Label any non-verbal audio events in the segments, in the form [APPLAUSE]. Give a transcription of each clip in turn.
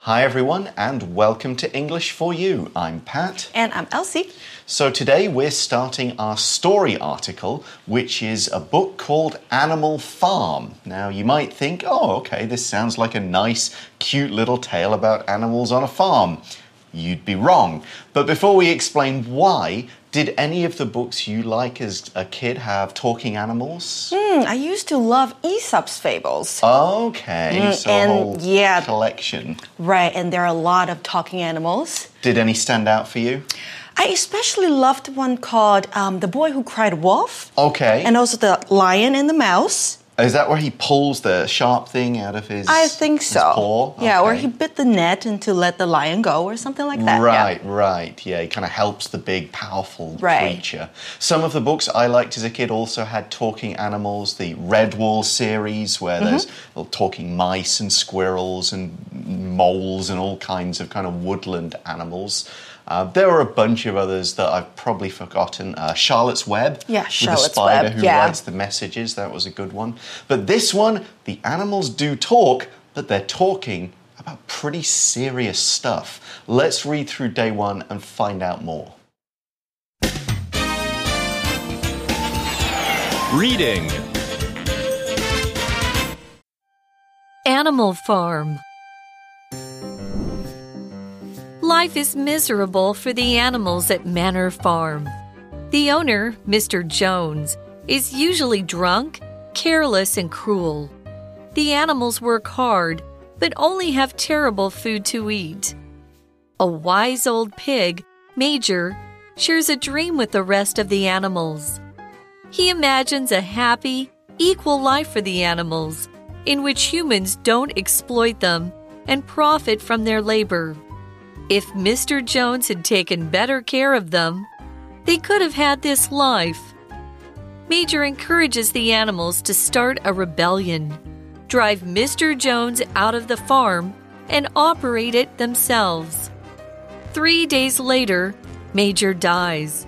Hi, everyone, and welcome to English for You. I'm Pat. And I'm Elsie. So, today we're starting our story article, which is a book called Animal Farm. Now, you might think, oh, okay, this sounds like a nice, cute little tale about animals on a farm. You'd be wrong. But before we explain why, did any of the books you like as a kid have talking animals? Mm, I used to love Aesop's fables. Okay, Mm, so a and whole yeah. collection. Right, and there are a lot of talking animals. Did any stand out for you? I especially loved one called um, The Boy Who Cried Wolf. Okay. And also The Lion and the Mouse. Is that where he pulls the sharp thing out of his? I think so. paw? Yeah, or he bit the net and to let the lion go or something like that. yeah. Right, right. Yeah, he kind of helps the big, powerful Right. creature. Some of the books I liked as a kid also had talking animals. The Redwall series, where Mm-hmm. there's little talking mice and squirrels and moles and all kinds of kind of woodland animals. Uh, there are a bunch of others that I've probably forgotten. Uh, Charlotte's Web, Yeah, with Charlotte's the spider Web, who yeah. writes the messages. That was a good one. But this one, the animals do talk, but they're talking about pretty serious stuff. Let's read through day one and find out more. Reading Animal Farm. Life is miserable for the animals at Manor Farm. The owner, Mr. Jones, is usually drunk, careless, and cruel. The animals work hard, but only have terrible food to eat. A wise old pig, Major, shares a dream with the rest of the animals. He imagines a happy, equal life for the animals, in which humans don't exploit them and profit from their labor. If Mr. Jones had taken better care of them, they could have had this life. Major encourages the animals to start a rebellion, drive Mr. Jones out of the farm, and operate it themselves. Three days later, Major dies.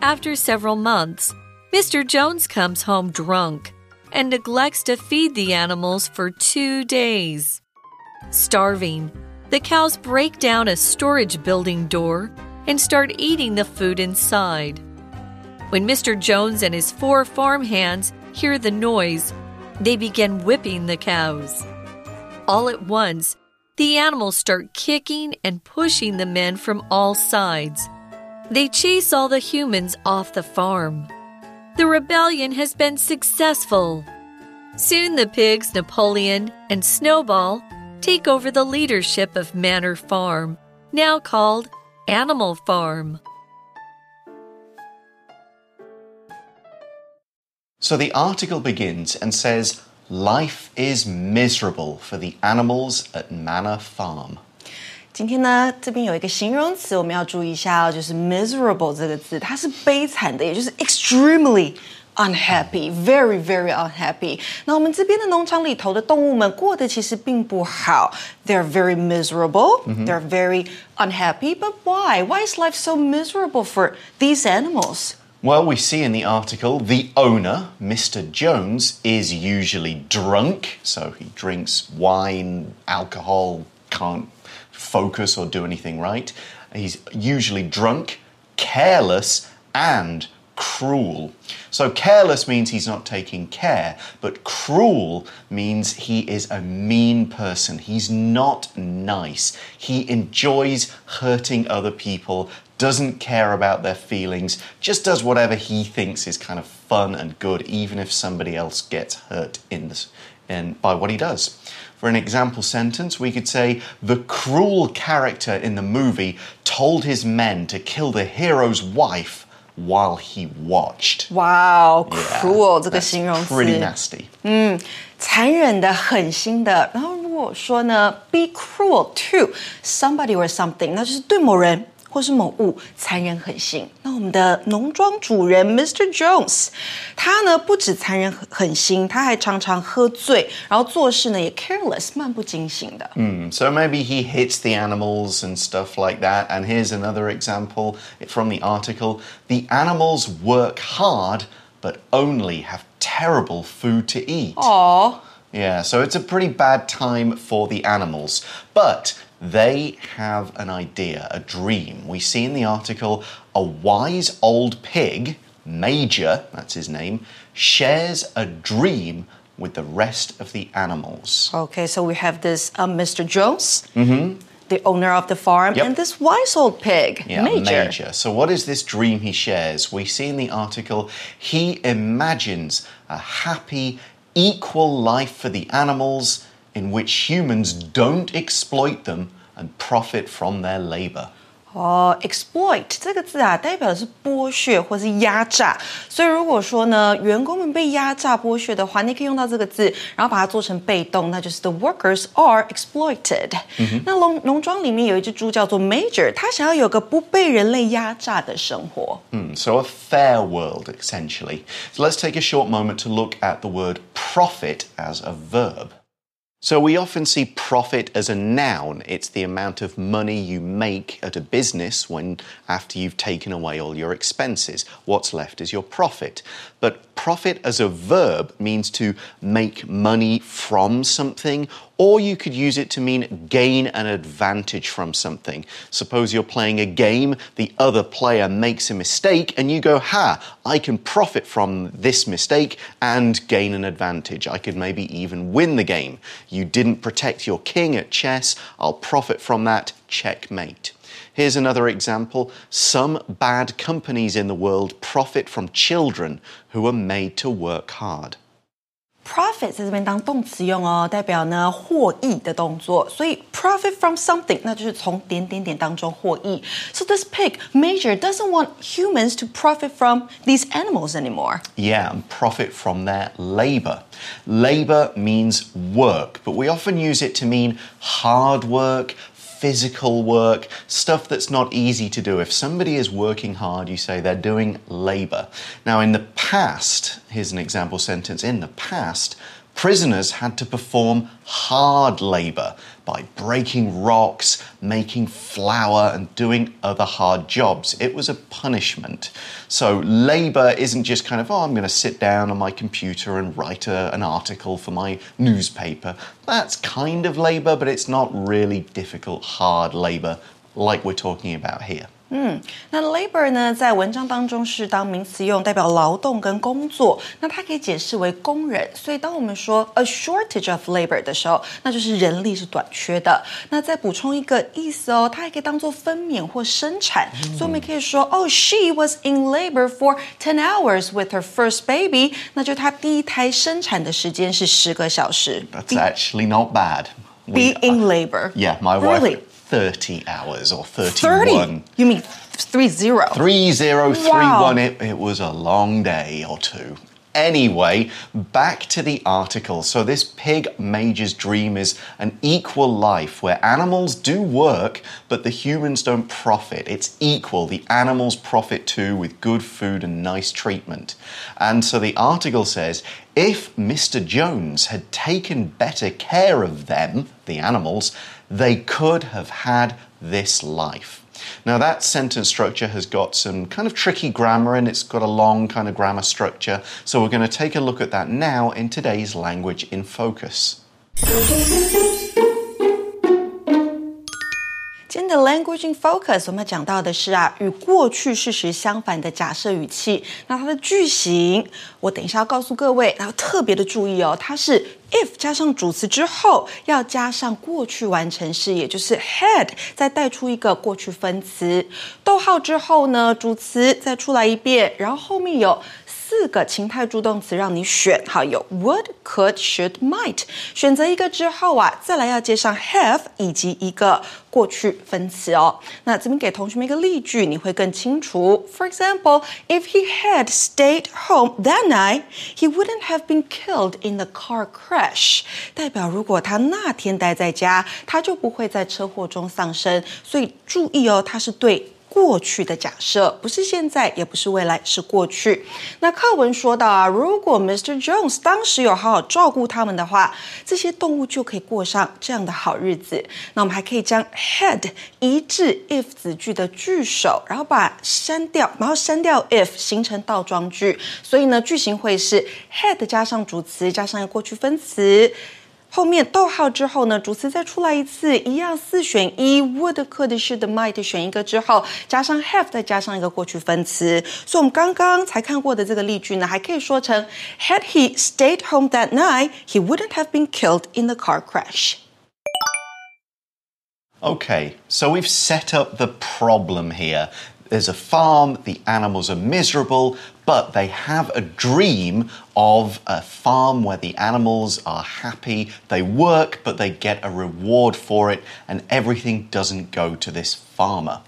After several months, Mr. Jones comes home drunk and neglects to feed the animals for two days. Starving, the cows break down a storage building door and start eating the food inside. When Mr. Jones and his four farm hands hear the noise, they begin whipping the cows. All at once, the animals start kicking and pushing the men from all sides. They chase all the humans off the farm. The rebellion has been successful. Soon the pigs, Napoleon, and Snowball take over the leadership of Manor Farm, now called Animal Farm. So the article begins and says, Life is miserable for the animals at Manor Farm. 今天呢，这边有一个形容词，我们要注意一下哦，就是 miserable 这个字，它是悲惨的，也就是 extremely unhappy, very very unhappy。那我们这边的农场里头的动物们过得其实并不好，they're very miserable, they're very unhappy. But why? Why is life so miserable for these animals? Well, we see in the article the owner, Mr. Jones, is usually drunk, so he drinks wine, alcohol, can't focus or do anything right. He's usually drunk, careless, and cruel. So, careless means he's not taking care, but cruel means he is a mean person. He's not nice. He enjoys hurting other people, doesn't care about their feelings, just does whatever he thinks is kind of fun and good, even if somebody else gets hurt in this, by what he does. For an example sentence, we could say, The cruel character in the movie told his men to kill the hero's wife while he watched. Wow, Yeah, cruel 这个 that's 形容词 Pretty nasty. 残忍的、狠心的。然后如果说呢，be cruel to somebody or something，那就是对某人 或是某物残忍狠心。那我们的农庄主人 Mr. Jones，他呢不止残忍狠狠心，他还常常喝醉，然后做事呢也 careless，漫不经心的。 So maybe he hits the animals and stuff like that. And here's another example from the article The animals work hard, but only have terrible food to eat. Oh. Yeah, so it's a pretty bad time for the animals. But they have an idea, a dream. We see in the article a wise old pig, Major, that's his name, shares a dream with the rest of the animals. Okay, so we have this um, Mr. Jones, the owner of the farm, Yep. and this wise old pig, Yeah, Major. So, what is this dream he shares? We see in the article he imagines a happy, equal life for the animals in which humans don't exploit them and profit from their labor. 哦，exploit 这个字啊，代表的是剥削或是压榨。所以如果说呢，员工们被压榨剥削的话，你可以用到这个字，然后把它做成被动，那就是 the workers are exploited。那农农庄里面有一只猪叫做 Major，它想要有个不被人类压榨的生活。 Hmm, so, a fair world, essentially. So, let's take a short moment to look at the word profit as a verb. So, we often see profit as a noun. It's the amount of money you make at a business when, after you've taken away all your expenses, what's left is your profit. But profit as a verb means to make money from something, or you could use it to mean gain an advantage from something. Suppose you're playing a game, the other player makes a mistake, and you go, Ha, I can profit from this mistake and gain an advantage. I could maybe even win the game. You didn't protect your king at chess, I'll profit from that. Checkmate. Here's another example. Some bad companies in the world profit from children who are made to work hard Profit 在这边当动词用哦，代表呢获益的动作，所以 profit from something 那就是从点点点当中获益。So this pig Major doesn't want humans to profit from these animals anymore. Yeah, and profit from their labor. Labor means work, but we often use it to mean hard work, physical work, stuff that's not easy to do. If somebody is working hard, you say they're doing labor. Now, in the past, here's an example sentence in the past, prisoners had to perform hard labor by breaking rocks, making flour, and doing other hard jobs. It was a punishment. So, labor isn't just kind of, oh, I'm going to sit down on my computer and write a, an article for my newspaper. That's kind of labor, but it's not really difficult, hard labor like we're talking about here. 那 labor 呢，在文章当中是当名词用，代表劳动跟工作。那它可以解释为工人。所以当我们说 a shortage of labor 的时候，那就是人力是短缺的。那再补充一个意思哦，它还可以当做分娩或生产。所以我们可以说哦，she was in labor for ten hours with her first baby，那就是她第一胎生产的时间是十个小时。 That's actually not bad. be We- in labor. yeah, my really. Wife, 30 hours or 31. Thirty. You mean three zero? 3031. Wow. It, it was a long day or two. Anyway, back to the article. So, this pig major's dream is an equal life where animals do work, but the humans don't profit. It's equal. The animals profit too with good food and nice treatment. And so, the article says if Mr. Jones had taken better care of them, the animals, they could have had this life. Now, that sentence structure has got some kind of tricky grammar and it's got a long kind of grammar structure. So, we're going to take a look at that now in today's Language in Focus. 今天的 Language in Focus，我们要讲到的是啊，与过去事实相反的假设语气。那它的句型，我等一下要告诉各位，然后特别的注意哦，它是 if 加上主词之后，要加上过去完成式，也就是 had，再带出一个过去分词。逗号之后呢，主词再出来一遍，然后后面有。四个情态助动词让你选，好有 would、could、should、might，选择一个之后啊，再来要接上 have 以及一个过去分词哦。那这边给同学们一个例句，你会更清楚。For example, if he had stayed home that night, he wouldn't have been killed in the car crash。代表如果他那天待在家，他就不会在车祸中丧生。所以注意哦，它是对。 过去的假设，不是现在，也不是未来，是过去。那课文说到啊，如果 Mr. Jones 当时有好好照顾他们的话，这些动物就可以过上这样的好日子。那我们还可以将 head 移至 if 子句的句首，然后把删掉，然后删掉 if 形成倒装句。所以呢，句型会是 head 加上主词加上一个过去分词。后面逗号之后呢，主词再出来一次，一样四选一，would、could、should、might 选一个之后，加上 have，再加上一个过去分词。所以我们刚刚才看过的这个例句呢，还可以说成：Had he stayed home that night, he wouldn't have been killed in the car crash. Okay, so we've set up the problem here. There's a farm, the animals are miserable, but they have a dream of a farm where the animals are happy. They work, but they get a reward for it, and everything doesn't go to this farmer.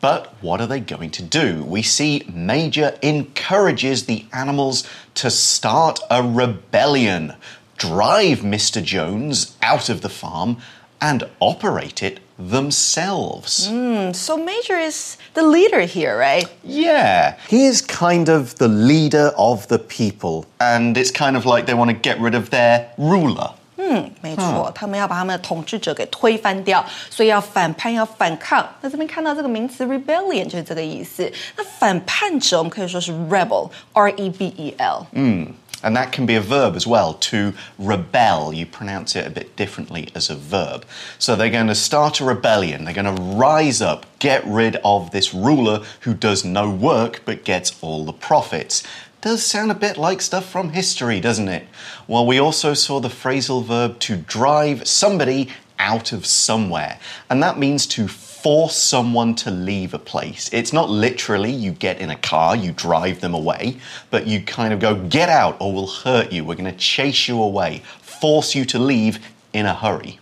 But what are they going to do? We see Major encourages the animals to start a rebellion, drive Mr. Jones out of the farm, and operate it themselves. Mm, so Major is the leader here, right? Yeah, he is kind of the leader of the people, and it's kind of like they want to get rid of their ruler. 嗯，没错，他们要把他们的统治者给推翻掉，所以要反叛，要反抗。那这边看到这个名词 rebellion 就是这个意思。那反叛者，我们可以说是 rebel，r e b e l。嗯。 And that can be a verb as well, to rebel. You pronounce it a bit differently as a verb. So they're going to start a rebellion. They're going to rise up, get rid of this ruler who does no work but gets all the profits. Does sound a bit like stuff from history, doesn't it? Well, we also saw the phrasal verb to drive somebody out of somewhere, and that means to force someone to leave a place. It's not literally you get in a car, you drive them away, but you kind of go, get out or we'll hurt you. We're going to chase you away, force you to leave in a hurry.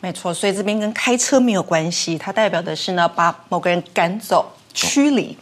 没错，所以这边跟开车没有关系，它代表的是呢，把某个人赶走、驱离。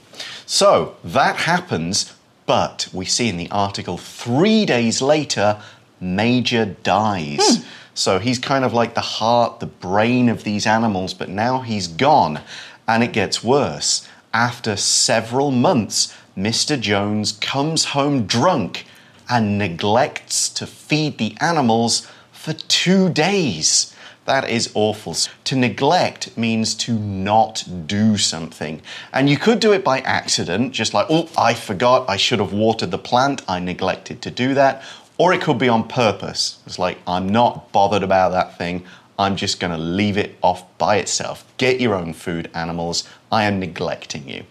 So that happens, but we see in the article three days later, Major dies. Hmm. So he's kind of like the heart, the brain of these animals, but now he's gone. And it gets worse. After several months, Mr. Jones comes home drunk and neglects to feed the animals for two days. That is awful. To neglect means to not do something. And you could do it by accident, just like, oh, I forgot, I should have watered the plant, I neglected to do that. Or it could be on purpose. It's like, I'm not bothered about that thing. I'm just going to leave it off by itself. Get your own food, animals. I am neglecting you.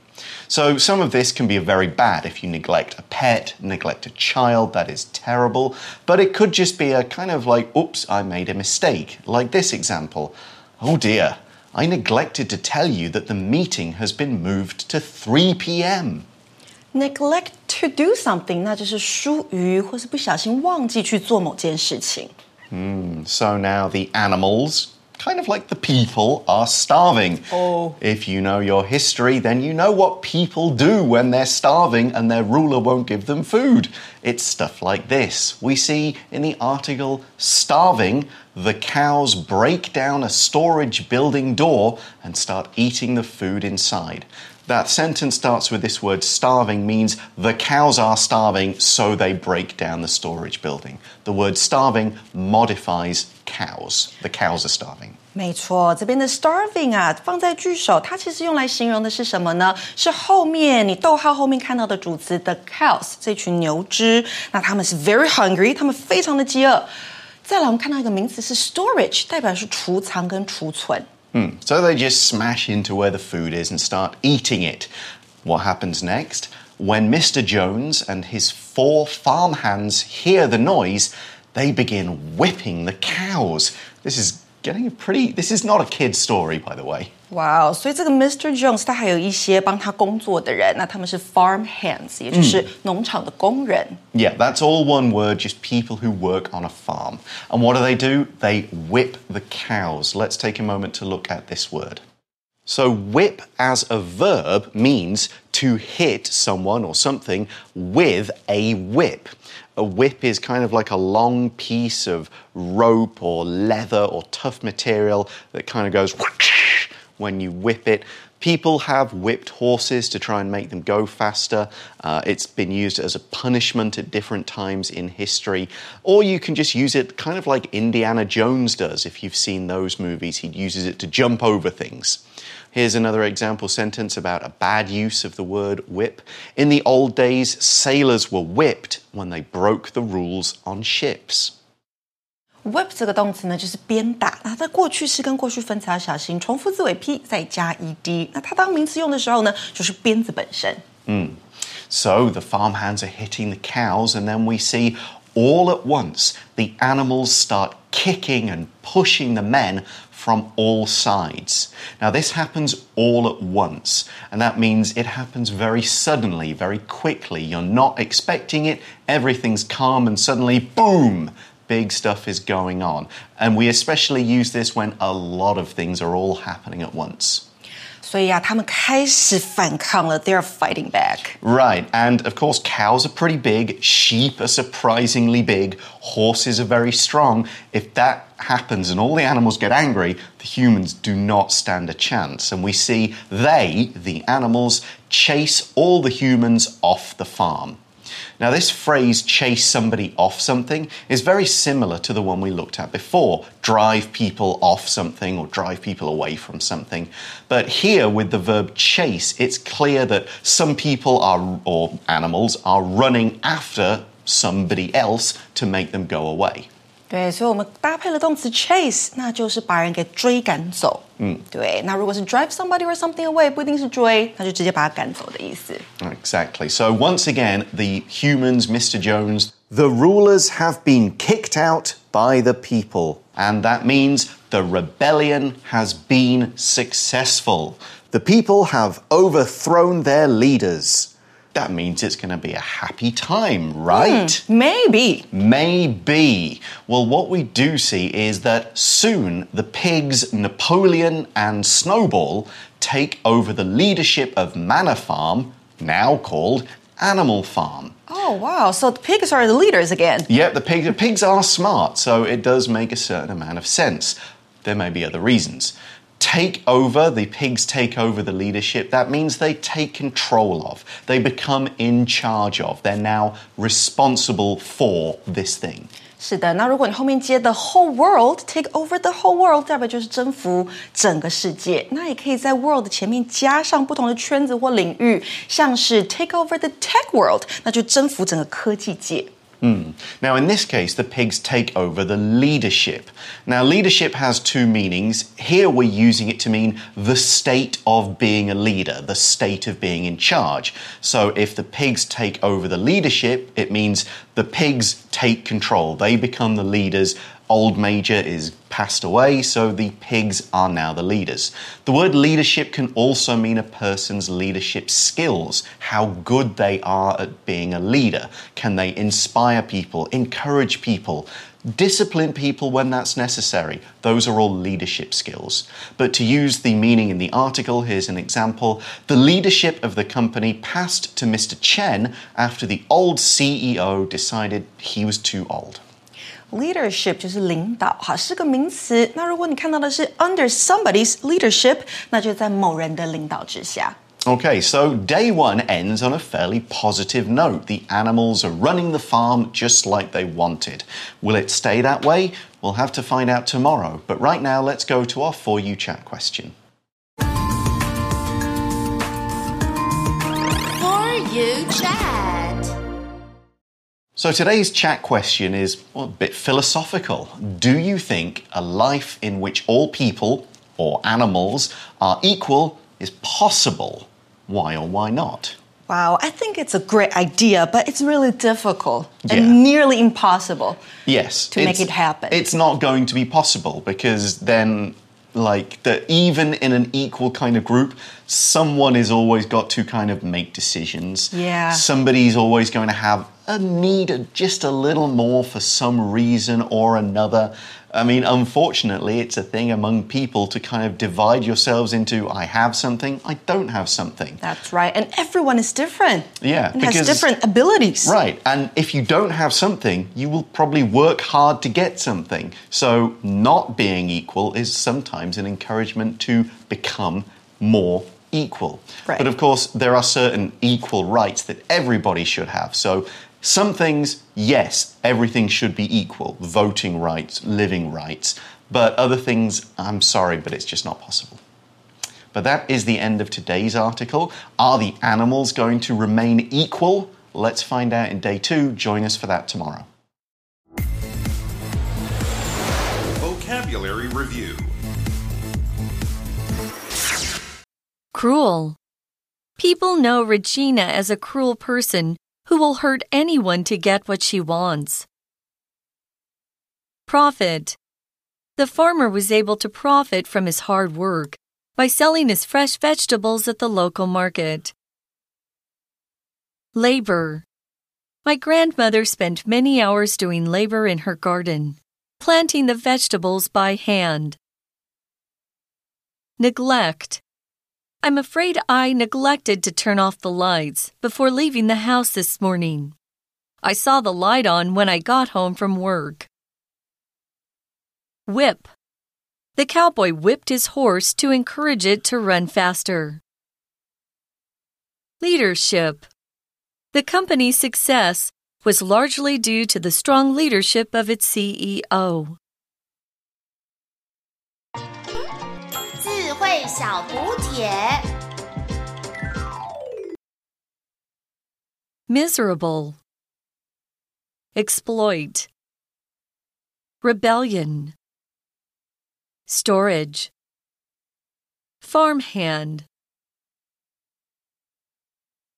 So, some of this can be very bad if you neglect a pet, neglect a child, that is terrible. But it could just be a kind of like, oops, I made a mistake. Like this example. Oh dear, I neglected to tell you that the meeting has been moved to 3 p.m neglect to do something，那就是疏于或是不小心忘记去做某件事情。Mm, so now the animals, kind of like the people, are starving. Oh. If you know your history, then you know what people do when they're starving and their ruler won't give them food. It's stuff like this. We see in the article starving, the cows break down a storage building door and start eating the food inside. That sentence starts with this word starving means the cows are starving, so they break down the storage building. The word starving modifies cows. The cows are starving. 没错，这边的 starving 啊，放在句首，它其实用来形容的是什么呢？是后面你逗号后面看到的主词 the cows 这群牛只，那他们是 very hungry，他们非常的饥饿。再来，我们看到一个名词是 storage，代表是储藏跟储存。 Hmm. So they just smash into where the food is and start eating it. What happens next? When Mr. Jones and his four farmhands hear the noise, they begin whipping the cows. This is getting a pretty. This is not a kid's story, by the way. Wow！所以这个 Mr. Jones 他还有一些帮他工作的人，那他们是 farm hands，也就是农场的工人。Yeah, that's all one word, just people who work on a farm. And what do they do? They whip the cows. Let's take a moment to look at this word. So, whip as a verb means to hit someone or something with a whip. A whip is kind of like a long piece of rope or leather or tough material that kind of goes [LAUGHS] when you whip it. People have whipped horses to try and make them go faster. Uh, it's been used as a punishment at different times in history. Or you can just use it kind of like Indiana Jones does. If you've seen those movies, he uses it to jump over things. Here's another example sentence about a bad use of the word whip. In the old days, sailors were whipped when they broke the rules on ships. Whip 这个动词呢，就是鞭打。那在过去式跟过去分词要小心，重复字尾 p 再加 ed。那它当名词用的时候呢，就是鞭子本身。So the farmhands are hitting the cows, and then we see all at once the animals start kicking and pushing the men from all sides. Now, this happens all at once, and that means it happens very suddenly, very quickly. You're not expecting it, everything's calm, and suddenly, boom! Big stuff is going on. And we especially use this when a lot of things are all happening at once. 所以啊，他们开始反抗了。They're fighting back. Right, and of course, cows are pretty big, sheep are surprisingly big, horses are very strong. If that happens and all the animals get angry, the humans do not stand a chance. And we see they, the animals, chase all the humans off the farm. Now, this phrase, chase somebody off something, is very similar to the one we looked at before drive people off something or drive people away from something. But here, with the verb chase, it's clear that some people are, or animals, are running after somebody else to make them go away. 对，所以我们搭配了动词 chase，那就是把人给追赶走。 嗯，对。那如果是 drive somebody or something away，不一定是追，那就直接把他赶走的意思。 Exactly. So, once again, the humans, Mr. Jones, the rulers have been kicked out by the people. And that means the rebellion has been successful. The people have overthrown their leaders. That means it's going to be a happy time, right? Hmm, maybe. Maybe. Well, what we do see is that soon the pigs Napoleon and Snowball take over the leadership of Manor Farm, now called Animal Farm. Oh wow! So the pigs are the leaders again. Yep, the, pig, the pigs are smart, so it does make a certain amount of sense. There may be other reasons Take over, the pigs take over the leadership. That means they take control of, they become in charge of, they're now responsible for this thing. 是的，那如果你后面接 the whole world take over the whole world，代表就是征服整个世界。那也可以在 world 前面加上不同的圈子或领域，像是 take over the tech world，那就征服整个科技界。 Hmm. Now, in this case, the pigs take over the leadership. Now, leadership has two meanings. Here, we're using it to mean the state of being a leader, the state of being in charge. So, if the pigs take over the leadership, it means the pigs take control. They become the leaders. Old Major is passed away, so the pigs are now the leaders. The word leadership can also mean a person's leadership skills, how good they are at being a leader. Can they inspire people, encourage people, discipline people when that's necessary? Those are all leadership skills. But to use the meaning in the article, here's an example. The leadership of the company passed to Mr. Chen after the old CEO decided he was too old Leadership 就是领导，好是个名词。那如果你看到的是 under somebody's leadership，那就在某人的领导之下。 Okay, so day one ends on a fairly positive note. The animals are running the farm just like they wanted. Will it stay that way? We'll have to find out tomorrow. But right now, let's go to our For You chat question. For you chat. So today's chat question is well, a bit philosophical. Do you think a life in which all people or animals are equal is possible? Why or why not? Wow, I think it's a great idea, but it's really difficult Yeah. and nearly impossible. Yes. To make it happen. It's not going to be possible because then like that even in an equal kind of group, someone is always got to kind of make decisions. Yeah. Somebody's always going to have a need just a little more for some reason or another. I mean, unfortunately, it's a thing among people to kind of divide yourselves into I have something, I don't have something. That's right. And everyone is different. Yeah, And has different abilities. Right, and if you don't have something, you will probably work hard to get something. So, not being equal is sometimes an encouragement to become more equal. Right. But of course, there are certain equal rights that everybody should have. So, some things, yes, everything should be equal voting rights, living rights. But other things, I'm sorry, but it's just not possible. But that is the end of today's article. Are the animals going to remain equal? Let's find out in day two. Join us for that tomorrow. Vocabulary Review Cruel. People know Regina as a cruel person who will hurt anyone to get what she wants. Profit. The farmer was able to profit from his hard work by selling his fresh vegetables at the local market. Labor. My grandmother spent many hours doing labor in her garden, planting the vegetables by hand. Neglect. I'm afraid I neglected to turn off the lights before leaving the house this morning. I saw the light on when I got home from work. Whip. The cowboy whipped his horse to encourage it to run faster. Leadership. The company's success was largely due to the strong leadership of its CEO. 智慧小补帖。 Miserable. Exploit. Rebellion. Storage. Farmhand.